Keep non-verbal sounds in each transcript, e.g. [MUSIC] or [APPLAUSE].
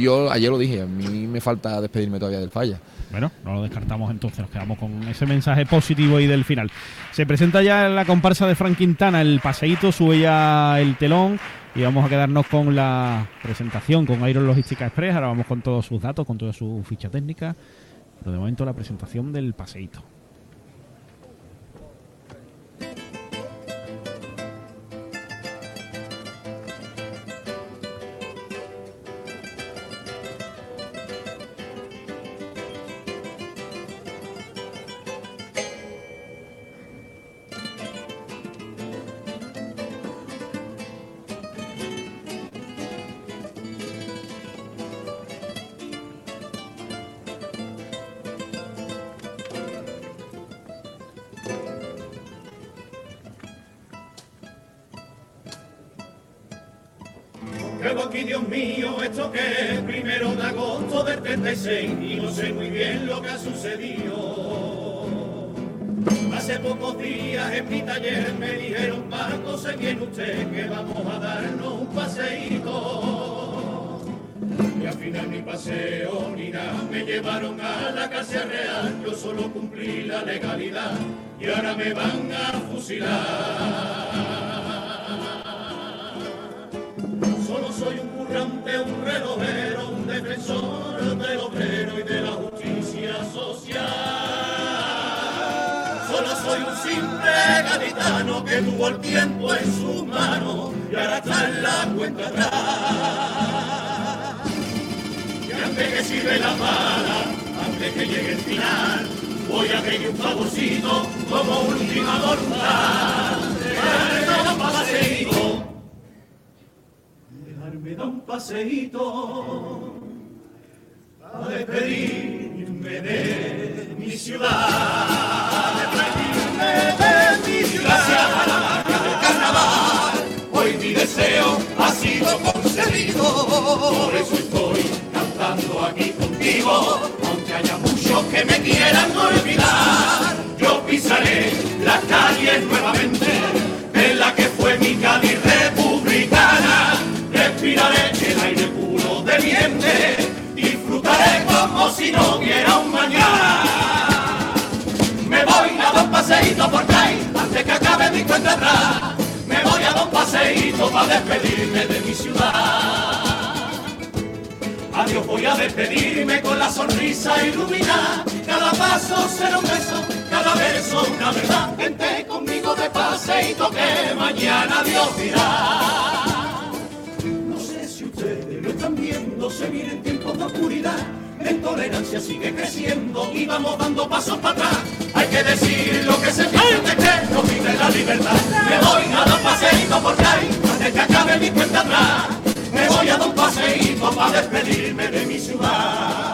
yo ayer lo dije, a mí me falta despedirme todavía del falla. Bueno, no lo descartamos entonces, nos quedamos con ese mensaje positivo ahí del final. Se presenta ya la comparsa de Frank Quintana, el paseíto, sube ya el telón y vamos a quedarnos con la presentación con Iron Logística Express. Ahora vamos con todos sus datos, con toda su ficha técnica. Pero de momento la presentación del paseíto. Llevo aquí, Dios mío, esto que es primero de agosto del 36 y no sé muy bien lo que ha sucedido. Hace pocos días en mi taller me dijeron, Paco, sé bien usted que vamos a darnos un paseíto. Y al final ni paseo ni nada, me llevaron a la Casa Real, yo solo cumplí la legalidad y ahora me van a fusilar. Soy un simple gaditano que tuvo el tiempo en sus manos y ahora está la cuenta atrás. Y antes que sirve la bala, antes que llegue el final, voy a pedir un favorcito como última voluntad. Dejarme un paseíto, dejarme dar un paseíto, a despedirme de mi ciudad. Ha sido concedido. Por eso estoy cantando aquí contigo, aunque haya muchos que me quieran olvidar. Sonrisa iluminada. Cada paso será un beso, cada verso una verdad. Vente conmigo de paseíto que mañana Dios dirá. No sé si ustedes lo están viendo, se vienen tiempos de oscuridad. La intolerancia sigue creciendo y vamos dando pasos para atrás. Hay que decir lo que se siente que nos vive la libertad. Me voy a dar paseíto por ahí, antes que acabe mi cuenta atrás. Me voy a dar un paseíto para despedirme de mi ciudad.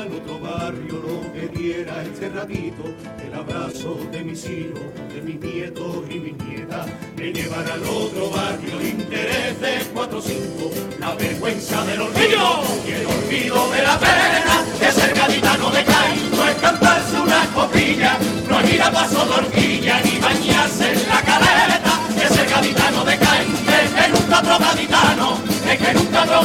Al otro barrio lo que diera este ratito, el abrazo de mis hijos, de mis nietos y mis nietas. Me llevan al otro barrio el interés de cuatro o cinco, la vergüenza del olvido y el olvido de la pena de ser gaditano de CAI. No es cantarse una copilla, no es ir a paso de horquilla, ni bañarse en la caleta de ser gaditano de CAI. Es que nunca otro gaditano, es que nunca otro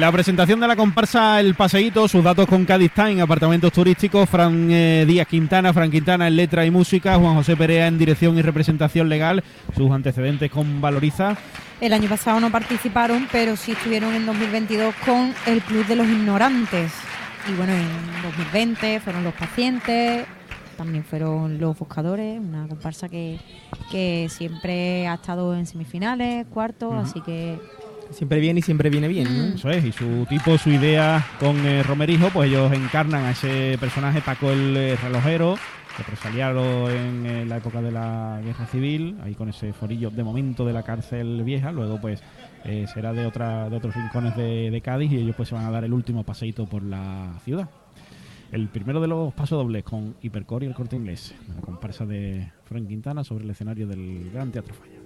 La presentación de la comparsa El Paseíto, sus datos con Cádiz Time, apartamentos turísticos, Fran eh, Díaz Quintana, Fran Quintana en letra y música, Juan José Perea en dirección y representación legal, sus antecedentes con Valoriza. El año pasado no participaron, pero sí estuvieron en 2022 con el Club de los Ignorantes. Y bueno, en 2020 fueron los pacientes, también fueron los buscadores, una comparsa que, que siempre ha estado en semifinales, cuartos, así que Siempre viene y siempre viene bien, ¿no? Eso es, y su tipo, su idea con eh, Romerijo, pues ellos encarnan a ese personaje Paco el eh, relojero, represaliado en eh, la época de la guerra civil, ahí con ese forillo de momento de la cárcel vieja, luego pues eh, será de otra de otros rincones de, de Cádiz y ellos pues se van a dar el último paseíto por la ciudad. El primero de los pasodobles con Hipercore y el corte inglés, la comparsa de Frank Quintana sobre el escenario del Gran Teatro Falla.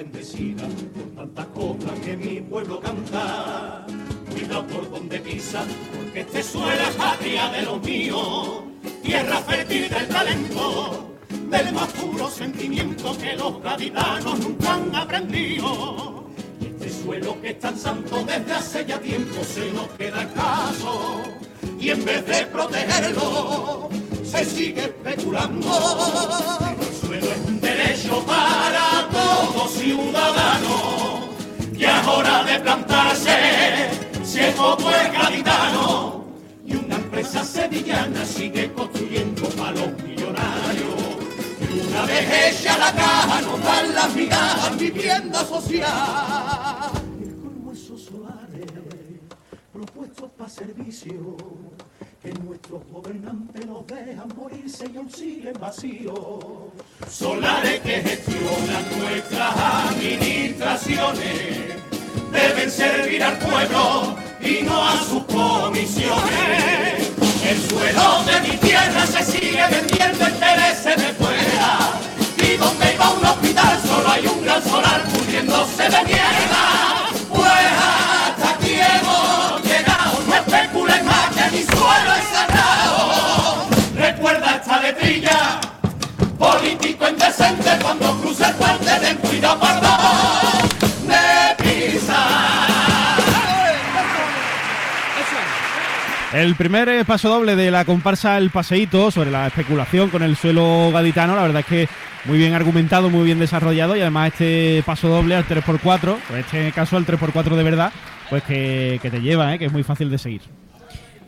Bendecida por tantas coplas que mi pueblo canta. Cuida por donde pisa, porque este suelo es patria de los míos, tierra fértil del talento, del más puro sentimiento que los gaditanos nunca han aprendido. Y este suelo que es tan santo desde hace ya tiempo se nos queda escaso. Y en vez de protegerlo, se sigue especulando. El suelo es un derecho para todo ciudadano. Y es hora de plantarse, si es poco el gaditano. Y una empresa sevillana sigue construyendo para los millonarios. Y una vez hecha la caja nos dan las migajas vivienda social. Propuestos para servicio, que nuestros gobernantes los dejan morirse y aún siguen vacíos. Solares que gestionan nuestras administraciones deben servir al pueblo y no a sus comisiones. El suelo de mi tierra se sigue vendiendo intereses de fuera. Y donde iba un hospital solo hay un gran solar pudriéndose de mierda. Político indecente cuando cruce el puente ten cuidado perdón de pisar. El primer eh, paso doble de la comparsa El Paseíto sobre la especulación con el suelo gaditano, la verdad es que muy bien argumentado, muy bien desarrollado y además este paso doble al 3x4, en este caso al 3x4 de verdad, pues que, que te lleva, ¿eh? que es muy fácil de seguir.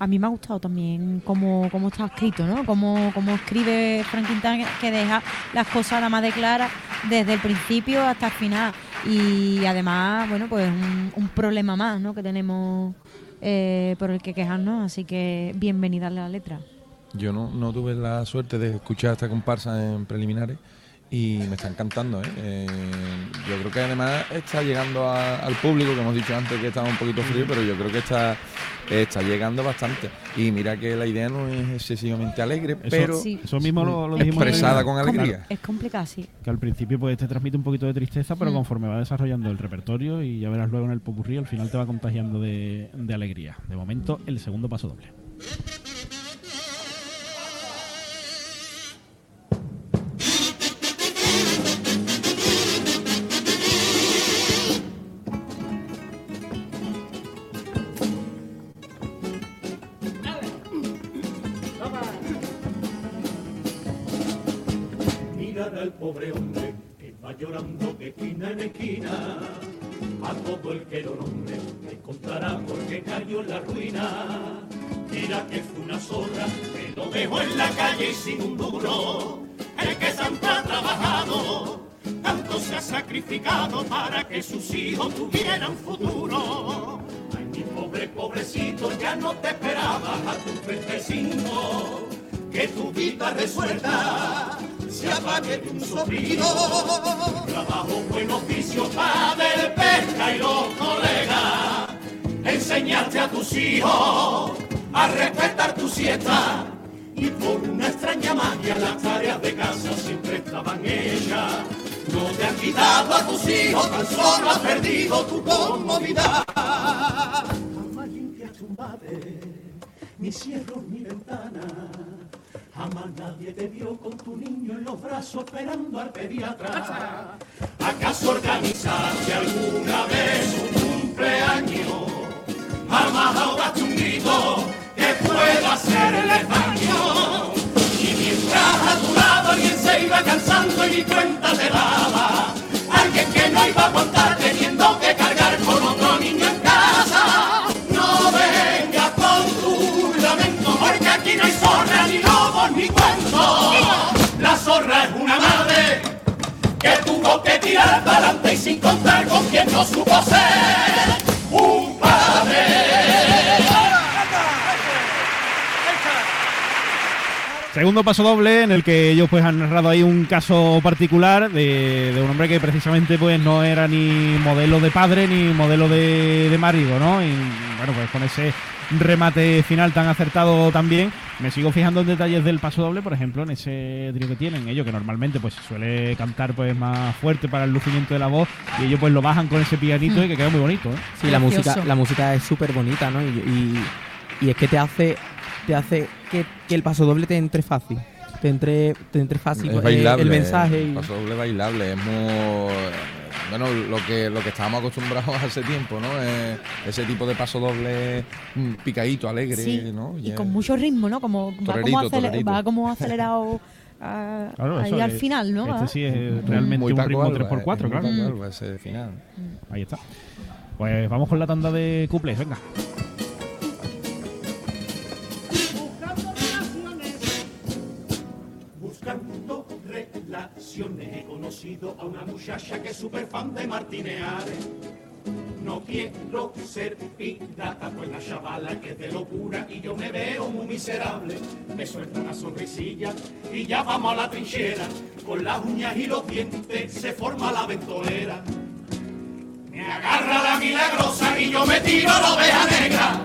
A mí me ha gustado también cómo, cómo está escrito, ¿no? Cómo, cómo escribe Frank Quintana, que deja las cosas nada más de claras desde el principio hasta el final. Y además, bueno, pues un, problema más, ¿no? Que tenemos eh, por el que quejarnos. Así que bienvenida a la letra. Yo no, no tuve la suerte de escuchar esta comparsa en preliminares y me está encantando. ¿eh? Eh, yo creo que además está llegando a- al público, que hemos dicho antes que estaba un poquito frío, pero yo creo que está, está llegando bastante. Y mira que la idea no es excesivamente alegre, Eso, pero Sí. eso mismo lo, lo Es dijimos. en- expresada con alegría. Es complicado, sí. Que al principio pues te transmite un poquito de tristeza, pero Mm. conforme va desarrollando el repertorio y ya verás luego en el popurrí, al final te va contagiando de, de alegría. De momento, el segundo paso doble. El que tanto ha trabajado, tanto se ha sacrificado para que sus hijos tuvieran futuro. Ay, mi pobre pobrecito, ya no te esperaba a tus 35 que tu vida resuelta se apague de un soplido. Trabajo, buen oficio, padre, pesca y los colegas. Enseñaste a tus hijos a respetar tu siesta. Y por una extraña magia las tareas de casa siempre estaban hechas. No te han quitado a tus hijos, tan solo has perdido tu comodidad. Jamás limpias tu madre, ni cierro mi ventana. Jamás nadie te vio con tu niño en los brazos esperando al pediatra. ¿Acaso organizaste alguna vez un cumpleaños? Jamás ahogaste un grito que pueda daño. Se iba cansando y ni cuenta te daba. Alguien que no iba a aguantar teniendo que cargar con otro niño en casa. No vengas con tu lamento, porque aquí no hay zorra, ni lobos, ni cuentos. La zorra es una madre que tuvo que tirar para adelante y sin contar con quien no supo ser Segundo paso doble en el que ellos pues han narrado ahí un caso particular de, de un hombre que precisamente pues no era ni modelo de padre ni modelo de, de marido, ¿no? Y bueno, pues con ese remate final tan acertado también, Me sigo fijando en detalles del paso doble, por ejemplo, en ese trío que tienen ellos, que normalmente pues se suele cantar pues más fuerte para el lucimiento de la voz, y ellos pues lo bajan con ese pianito y que queda muy bonito, ¿eh? Sí, la música, la música es súper bonita, ¿no? Y, y- y es que te hace, te hace que, que el paso doble te entre fácil. Te entre, te entre fácil Es eh, bailable. el mensaje. El y- paso doble bailable. Es muy. Bueno, lo que, lo que estábamos acostumbrados [LAUGHS] hace tiempo, ¿no? Eh, ese tipo de paso doble mm, picadito, alegre, Sí, ¿no? y es- con mucho ritmo, ¿no? Como va, Torerito, como acele- torerito. va como [LAUGHS] acelerado ah, Claro, ahí eso al es- final, ¿no? Este Va. sí es realmente muy un ritmo Alba, 3x4, es muy claro. Paco Alba ese final. Ahí está. Pues vamos con la tanda de cuplés, venga. A una muchacha que es súper fan de Martineares. No quiero ser pirata, pues la chavala que es de locura y yo me veo muy miserable. Me suelta una sonrisilla y ya vamos a la trinchera. Con las uñas y los dientes se forma la ventolera. Me agarra la milagrosa y yo me tiro la oveja negra.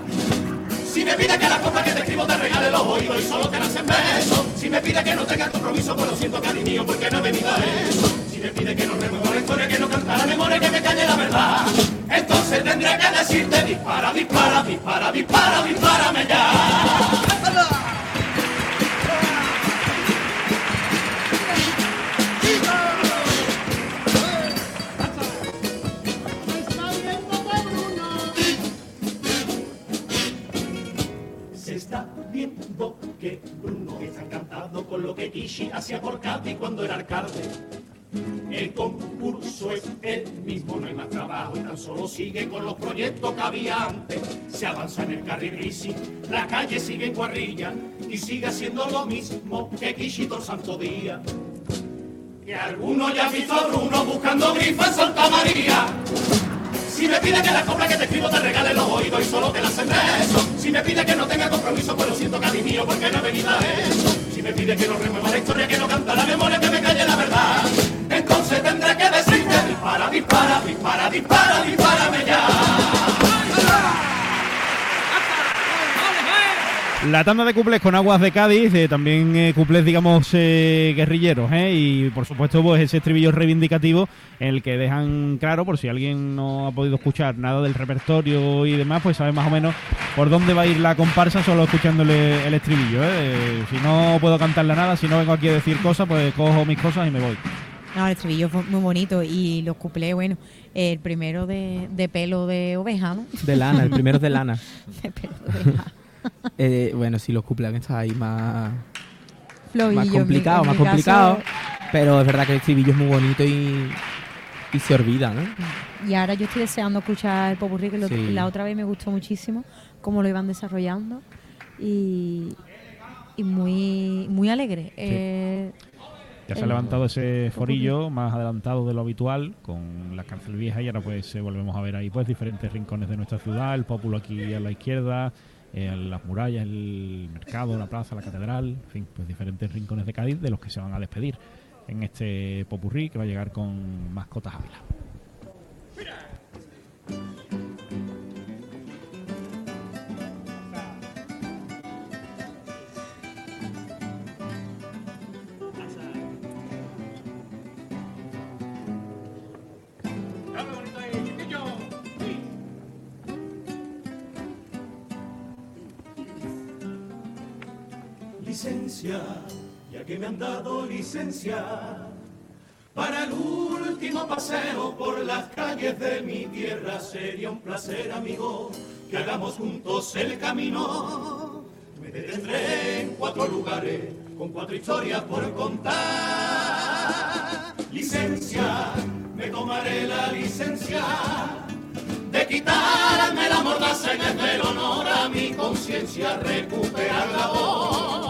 Si me pide que la copa que te escribo te regale los oídos y solo te nacen besos. Si me pide que no tenga compromiso, pues lo siento, cariño, porque no he venido a eso. Si me pide que no remueva la historia, que no cantara memoria, que me calle la verdad. Entonces tendré que decirte, dispara, dispara, dispara, dispara, dispárame ya. Solo sigue con los proyectos que había antes. Se avanza en el carril bici, la calle sigue en cuadrilla y sigue haciendo lo mismo que todo el santo día. Que alguno ya ha visto a Bruno buscando grifa en Santa María. Si me pide que la cobra que te escribo te regale los oídos y solo te la hacen eso. Si me pide que no tenga compromiso, pues lo siento, cari mío, porque no he venido a eso. Si me pide que no remueva la historia, que no canta la memoria, que me dispárame ya. La tanda de cuplés con aguas de Cádiz, eh, también eh, cuplés, digamos, eh, guerrilleros, ¿eh? y por supuesto, pues ese estribillo reivindicativo en el que dejan claro, por si alguien no ha podido escuchar nada del repertorio y demás, pues sabe más o menos por dónde va a ir la comparsa solo escuchándole el estribillo. Eh, Si no puedo cantarle nada, si no vengo aquí a decir cosas, pues cojo mis cosas y me voy. No, el estribillo fue muy bonito y los cuplés, bueno, el primero de, de pelo de oveja, ¿no? De lana, el primero es de lana. [LAUGHS] De pelo de oveja. [LAUGHS] Eh, bueno, sí, los cumpleaños está ahí más, complicado, más complicado. Pero es verdad que el estribillo es muy bonito y, y se olvida, ¿no? Y ahora yo estoy deseando escuchar el popurrí, que lo- Sí. la otra vez me gustó muchísimo cómo lo iban desarrollando y, y muy, muy alegre. Eh, Ya se ha levantado ese forillo más adelantado de lo habitual con la cárcel vieja y ahora pues eh, volvemos a ver ahí pues diferentes rincones de nuestra ciudad, el pópulo aquí a la izquierda, eh, las murallas, el mercado, la plaza, la catedral, en fin, pues diferentes rincones de Cádiz de los que se van a despedir en este popurrí que va a llegar con mascotas Ávila. Ya que me han dado licencia para el último paseo por las calles de mi tierra. Sería un placer, amigo, que hagamos juntos el camino. Me detendré en cuatro lugares con cuatro historias por contar. Licencia, me tomaré la licencia de quitarme la mordaza y desde el honor a mi conciencia recuperar la voz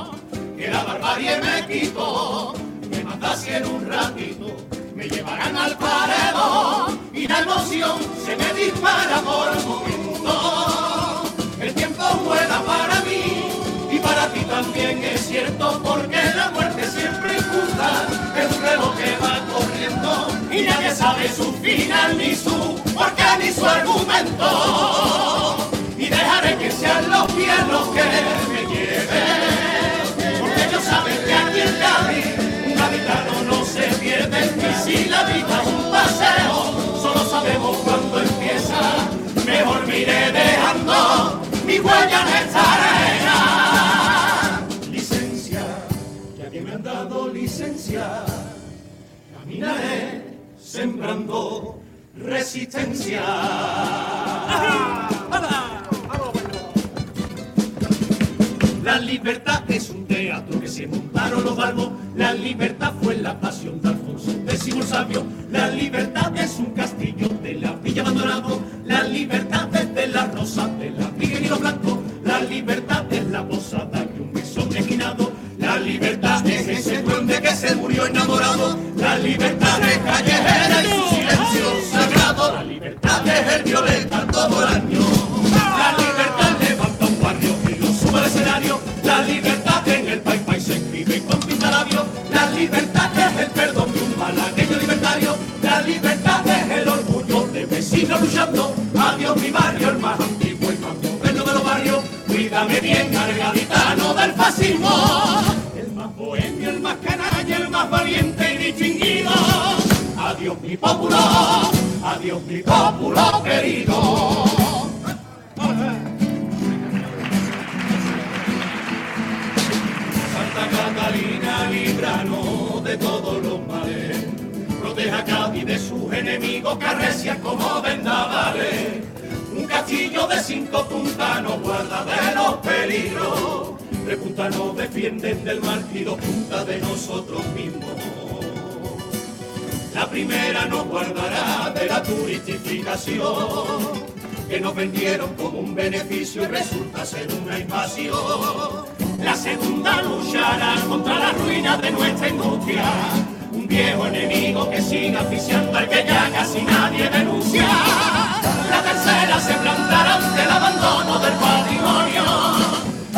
la barbarie me quitó me matase en un ratito. Me llevarán al paredón y la emoción se me dispara por momentos el tiempo vuela para mí y para ti también es cierto porque la muerte siempre injusta es un reloj que va corriendo y nadie sabe su final ni su porque ni su argumento. Y dejaré que sean los pies los que me lleven un habitano no se pierde, y si la vida es un paseo, solo sabemos cuándo empieza, mejor miré dejando mi huella en esta arena. Licencia, ya que me han dado licencia, caminaré sembrando resistencia. La libertad la libertad fue la pasión de Alfonso X sabio. La libertad es un castillo de la villa abandonado. La libertad es de la rosa de la Miguel y los blancos. La libertad es la posada de un mesón esquinado. La libertad es ese duende que se murió enamorado. La libertad es callejera y su silencio sagrado. La libertad es el violeta todo el año. La libertad levanta un barrio y lo sube al escenario. La libertad libertad es el perdón de un malagueño libertario. La libertad es el orgullo de vecinos luchando. Adiós mi barrio, el más antiguo y más moderno de los barrios. Cuídame bien, cargaditano del fascismo. El más bohemio, el más canalla, el más valiente y distinguido. Adiós mi pueblo, adiós mi pueblo querido. De todos los males. Proteja a Cádiz de sus enemigos que arrecian como vendavales. Un castillo de cinco puntas nos guarda de los peligros. Tres defienden del mal y dos puntas de nosotros mismos. La primera nos guardará de la turistificación que nos vendieron como un beneficio y resulta ser una invasión. La segunda luchará contra la ruina de nuestra industria. Un viejo enemigo que sigue asfixiando al que ya casi nadie denuncia. La tercera se plantará ante el abandono del patrimonio.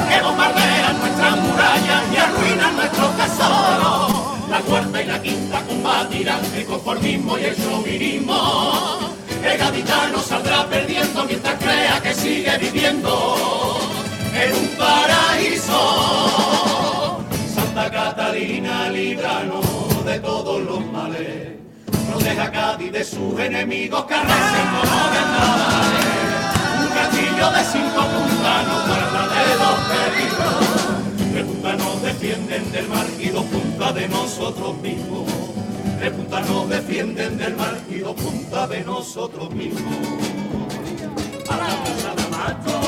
Que bombardean nuestras murallas y arruinan nuestros tesoros. La cuarta y la quinta combatirán el conformismo y el chauvinismo. El gaditano saldrá perdiendo mientras crea que sigue viviendo en un paraíso. Santa Catalina, líbranos de todos los males. Proteja a Cádiz de sus enemigos que arrecian como vendavales. Un castillo de cinco puntas nos guarda de los peligros. Tres puntas nos defienden del mar y dos puntas de nosotros mismos. Tres puntas nos defienden del mar y dos puntas de nosotros mismos. A la Abasto,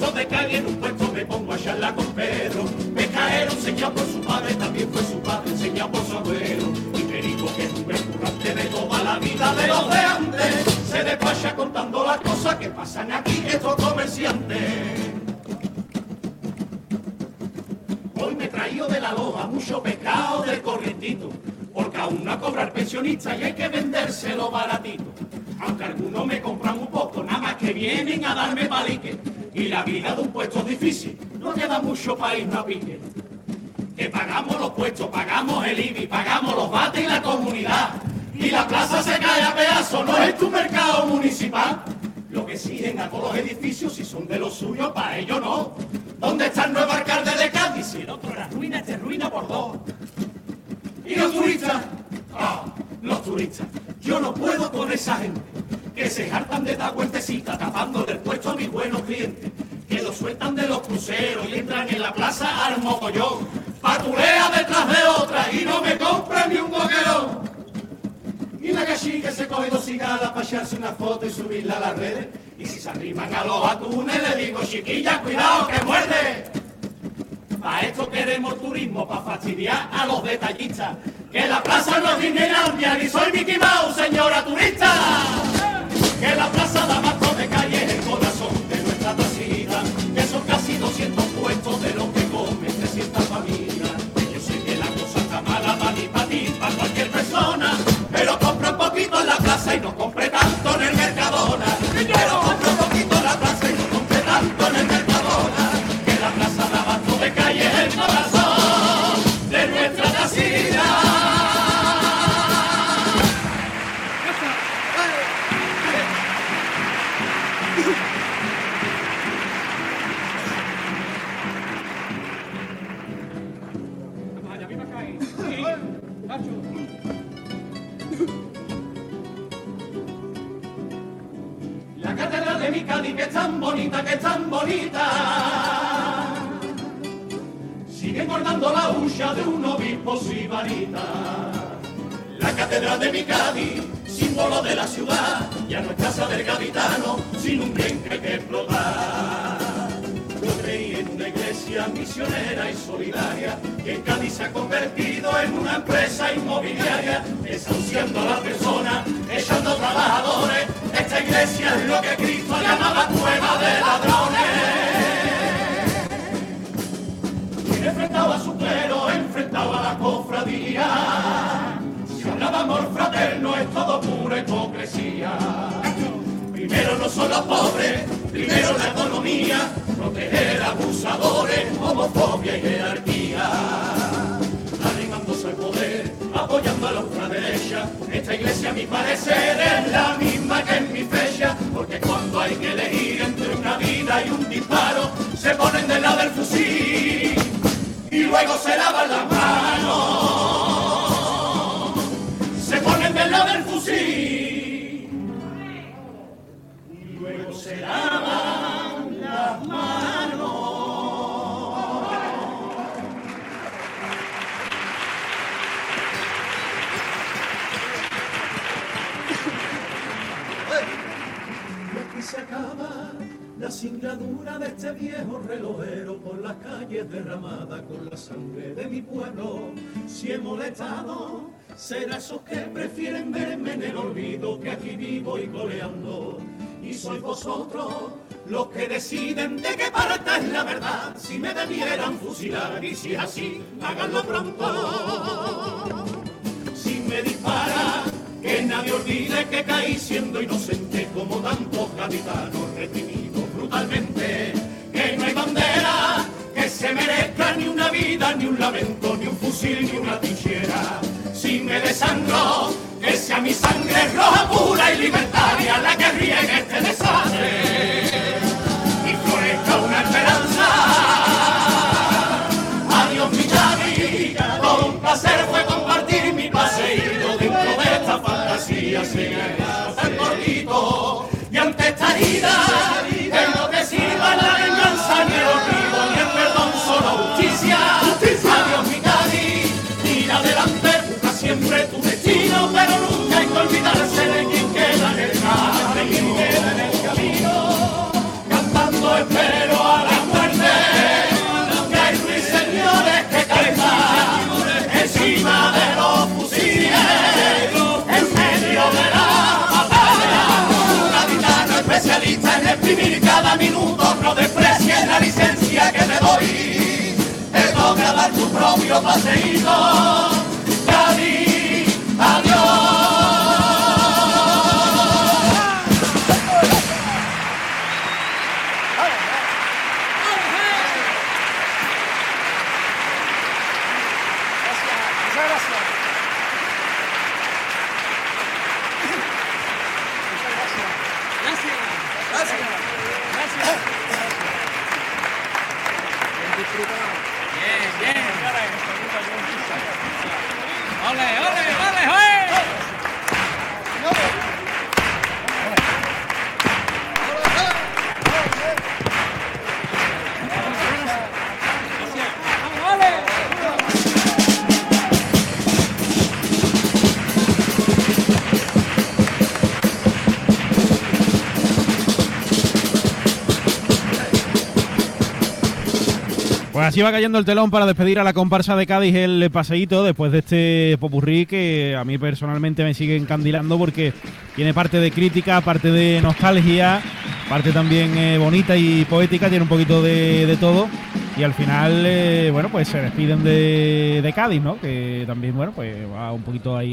Abasto de calle en un puesto me pongo a charlar con Pedro. Me caeron enseñado por su padre, también fue su padre, enseñado por su abuelo. Y me dijo que es un curante de toda la vida de los de antes. Se despacha contando las cosas que pasan aquí estos comerciantes. Hoy me traído de la loja mucho pescado del corrientito, porque aún no cobra el pensionista y hay que vendérselo baratito. Aunque algunos me compran un poco, nada más que vienen a darme palique. Y la vida de un puesto es difícil, no queda mucho irnos a pique. Que pagamos los puestos, pagamos el IBI, pagamos los bates y la comunidad. Y la plaza se cae a pedazos, no es tu mercado municipal. Lo que siguen a todos los edificios, si son de los suyos, para ellos no. ¿Dónde está el nuevo alcalde de Cádiz? Si el otro era ruina, este es ruina por dos. ¿Y los turistas? Ah, los turistas. Yo no puedo con esa gente que se hartan de dar vueltecita tapando del puesto a mis buenos clientes. Que los sueltan de los cruceros y entran en la plaza al mogollón. Patulea detrás de otra y no me compran ni un boquerón. Y la cachica se coge dos cigarras para echarse una foto y subirla a las redes. Y si se arriman a los atunes, le digo, chiquilla, cuidado que muerde. Para esto queremos turismo, para fastidiar a los detallistas. Que la plaza no es ni soy Mickey Mouse, señora turista. Que la plaza de abasto de calle es el corazón de nuestra tacita. Que son casi 200 puestos de lo que comen 300 familias. Yo sé que la cosa está mala para mí, para ti, para cualquier persona. Pero compra un poquito en la plaza y no compre La catedral de mi Cádiz que es tan bonita, que es tan bonita. Sigue engordando la hucha de un obispo sibarita. La catedral de mi Cádiz, símbolo de la ciudad, ya no es casa del gaditano, sin un bien que explotar. Yo creí en una iglesia misionera y solidaria, que en Cádiz se ha convertido en una empresa inmobiliaria, desahuciando a la persona, echando trabajadores. Esta iglesia es lo que Cristo llamaba cueva de ladrones. Enfrentaba a su clero, enfrentaba a la cofradía. Si hablaba amor fraterno es todo pura hipocresía. Primero no son los pobres, primero la economía, proteger abusadores, homofobia y jerarquía. Arrimándose al poder, apoyando a la ultraderecha, esta iglesia a mi parecer es la misma que en mi fecha, porque cuando hay que elegir entre una vida y un disparo, se ponen del lado del fusil y luego se lavan las manos. Se ponen del lado del fusil lavan las. Y aquí se acaba la singladura de este viejo relojero por las calles derramada con la sangre de mi pueblo. Si he molestado, será esos que prefieren verme en el olvido que aquí vivo y coleando. Y sois vosotros los que deciden de qué parte es la verdad. Si me debieran fusilar y si es así, háganlo pronto si me dispara, que nadie olvide que caí siendo inocente como tantos gaditanos reprimidos brutalmente, que no hay bandera que se merezca ni una vida, ni un lamento, ni un fusil, ni una trinchera. Si me desangro, que sea mi sangre roja, pura y libertaria la que riegue este desastre propio paseíto. Pues así va cayendo el telón para despedir a la comparsa de Cádiz el paseíto después de este popurrí que a mí personalmente me sigue encandilando porque tiene parte de crítica, parte de nostalgia, parte también eh, bonita y poética, tiene un poquito de, de todo y al final, eh, bueno, pues se despiden de, de Cádiz, ¿no? Que también, bueno, pues va un poquito ahí